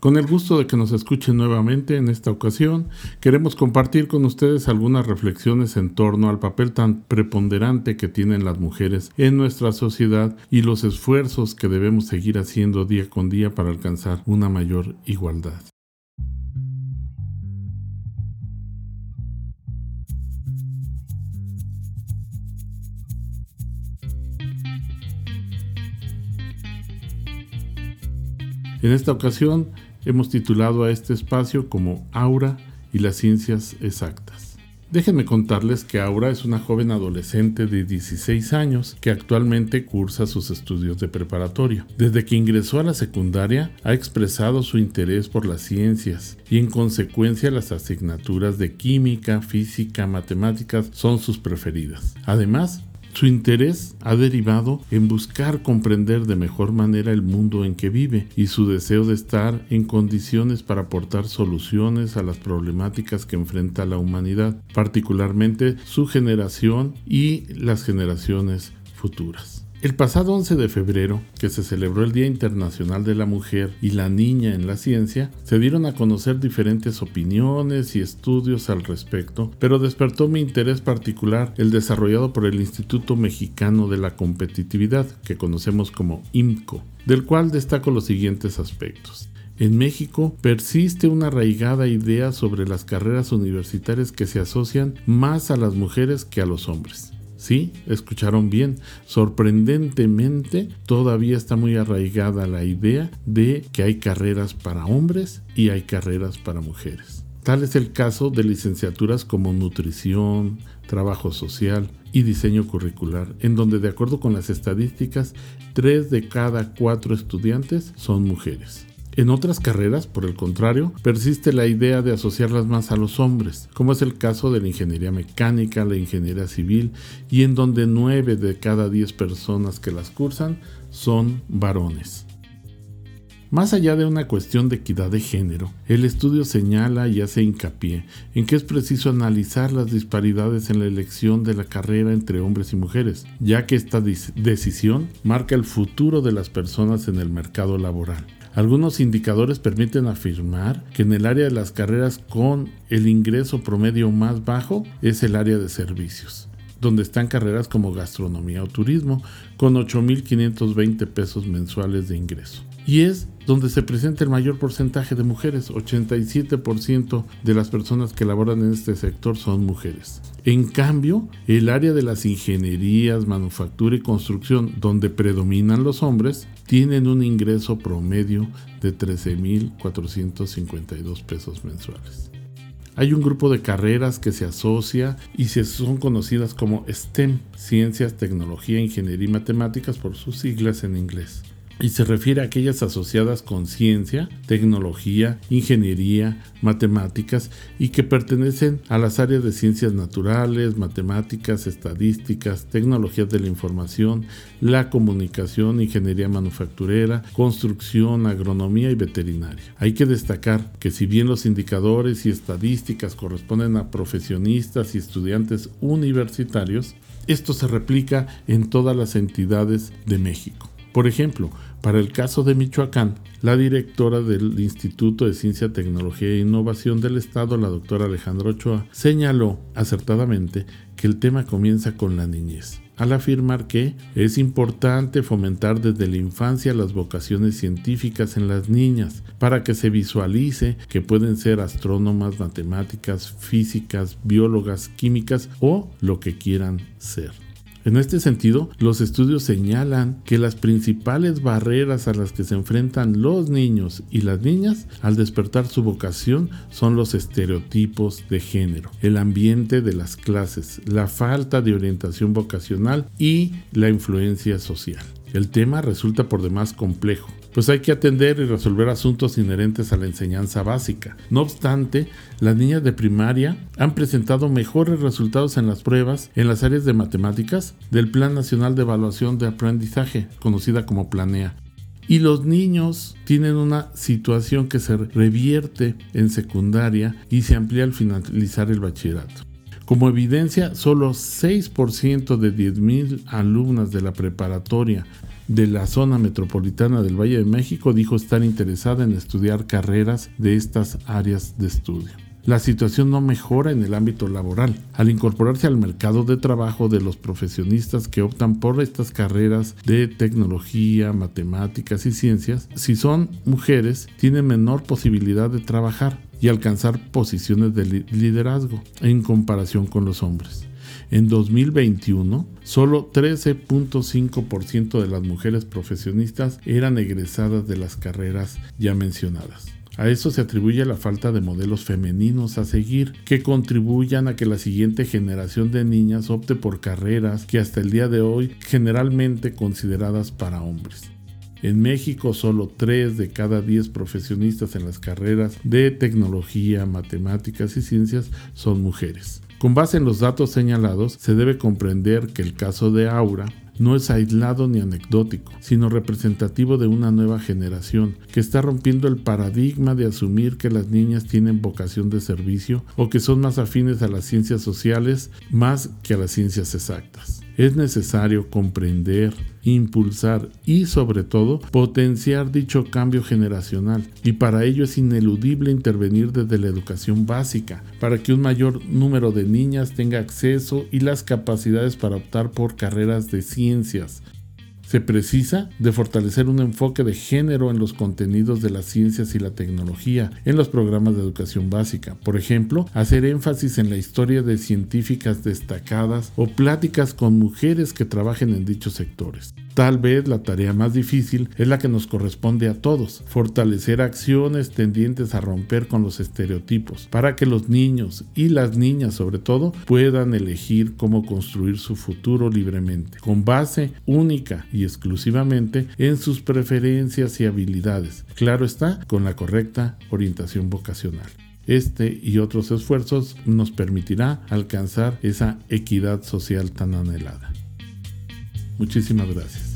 Con el gusto de que nos escuchen nuevamente en esta ocasión, queremos compartir con ustedes algunas reflexiones en torno al papel tan preponderante que tienen las mujeres en nuestra sociedad y los esfuerzos que debemos seguir haciendo día con día para alcanzar una mayor igualdad. En esta ocasión hemos titulado a este espacio como Aura y las ciencias exactas. Déjenme contarles que Aura es una joven adolescente de 16 años que actualmente cursa sus estudios de preparatoria. Desde que ingresó a la secundaria ha expresado su interés por las ciencias y en consecuencia las asignaturas de química, física, matemáticas son sus preferidas. Además, su interés ha derivado en buscar comprender de mejor manera el mundo en que vive y su deseo de estar en condiciones para aportar soluciones a las problemáticas que enfrenta la humanidad, particularmente su generación y las generaciones futuras. El pasado 11 de febrero, que se celebró el Día Internacional de la Mujer y la Niña en la Ciencia, se dieron a conocer diferentes opiniones y estudios al respecto, pero despertó mi interés particular el desarrollado por el Instituto Mexicano de la Competitividad, que conocemos como IMCO, del cual destaco los siguientes aspectos. En México persiste una arraigada idea sobre las carreras universitarias que se asocian más a las mujeres que a los hombres. Sí, escucharon bien. Sorprendentemente, todavía está muy arraigada la idea de que hay carreras para hombres y hay carreras para mujeres. Tal es el caso de licenciaturas como nutrición, trabajo social y diseño curricular, en donde de acuerdo con las estadísticas, 3 de cada 4 estudiantes son mujeres. En otras carreras, por el contrario, persiste la idea de asociarlas más a los hombres, como es el caso de la ingeniería mecánica, la ingeniería civil, y en donde 9 de cada 10 personas que las cursan son varones. Más allá de una cuestión de equidad de género, el estudio señala y hace hincapié en que es preciso analizar las disparidades en la elección de la carrera entre hombres y mujeres, ya que esta decisión marca el futuro de las personas en el mercado laboral. Algunos indicadores permiten afirmar que en el área de las carreras con el ingreso promedio más bajo es el área de servicios, donde están carreras como gastronomía o turismo con 8.520 pesos mensuales de ingreso y es donde se presenta el mayor porcentaje de mujeres. 87% de las personas que laboran en este sector son mujeres. En cambio, el área de las ingenierías, manufactura y construcción, donde predominan los hombres, tienen un ingreso promedio de 13.452 pesos mensuales. Hay un grupo de carreras que se asocia y se son conocidas como STEM, Ciencias, Tecnología, Ingeniería y Matemáticas por sus siglas en inglés y se refiere a aquellas asociadas con ciencia, tecnología, ingeniería, matemáticas y que pertenecen a las áreas de ciencias naturales, matemáticas, estadísticas, tecnologías de la información, la comunicación, ingeniería manufacturera, construcción, agronomía y veterinaria. Hay que destacar que si bien los indicadores y estadísticas corresponden a profesionistas y estudiantes universitarios, esto se replica en todas las entidades de México. Por ejemplo, para el caso de Michoacán, la directora del Instituto de Ciencia, Tecnología e Innovación del Estado, la doctora Alejandra Ochoa, señaló acertadamente que el tema comienza con la niñez, al afirmar que es importante fomentar desde la infancia las vocaciones científicas en las niñas para que se visualice que pueden ser astrónomas, matemáticas, físicas, biólogas, químicas o lo que quieran ser. En este sentido, los estudios señalan que las principales barreras a las que se enfrentan los niños y las niñas al despertar su vocación son los estereotipos de género, el ambiente de las clases, la falta de orientación vocacional y la influencia social. El tema resulta por demás complejo, pues hay que atender y resolver asuntos inherentes a la enseñanza básica. No obstante, las niñas de primaria han presentado mejores resultados en las pruebas en las áreas de matemáticas del Plan Nacional de Evaluación de Aprendizaje, conocida como Planea. Y los niños tienen una situación que se revierte en secundaria y se amplía al finalizar el bachillerato. Como evidencia, solo 6% de 10.000 alumnas de la preparatoria de la zona metropolitana del Valle de México dijo estar interesada en estudiar carreras de estas áreas de estudio la situación no mejora en el ámbito laboral. Al incorporarse al mercado de trabajo de los profesionistas que optan por estas carreras de tecnología, matemáticas y ciencias, si son mujeres, tienen menor posibilidad de trabajar y alcanzar posiciones de liderazgo en comparación con los hombres. En 2021, solo 13.5% de las mujeres profesionistas eran egresadas de las carreras ya mencionadas. A eso se atribuye la falta de modelos femeninos a seguir que contribuyan a que la siguiente generación de niñas opte por carreras que hasta el día de hoy generalmente consideradas para hombres. En México solo 3 de cada 10 profesionistas en las carreras de tecnología, matemáticas y ciencias son mujeres. Con base en los datos señalados, se debe comprender que el caso de Aura no es aislado ni anecdótico, sino representativo de una nueva generación que está rompiendo el paradigma de asumir que las niñas tienen vocación de servicio o que son más afines a las ciencias sociales más que a las ciencias exactas. Es necesario comprender, impulsar y sobre todo potenciar dicho cambio generacional. Y para ello es ineludible intervenir desde la educación básica para que un mayor número de niñas tenga acceso y las capacidades para optar por carreras de ciencias, se precisa de fortalecer un enfoque de género en los contenidos de las ciencias y la tecnología en los programas de educación básica. Por ejemplo, hacer énfasis en la historia de científicas destacadas o pláticas con mujeres que trabajen en dichos sectores. Tal vez la tarea más difícil es la que nos corresponde a todos, fortalecer acciones tendientes a romper con los estereotipos, para que los niños y las niñas sobre todo puedan elegir cómo construir su futuro libremente, con base única y exclusivamente en sus preferencias y habilidades. Claro está, con la correcta orientación vocacional. Este y otros esfuerzos nos permitirá alcanzar esa equidad social tan anhelada. Muchísimas gracias.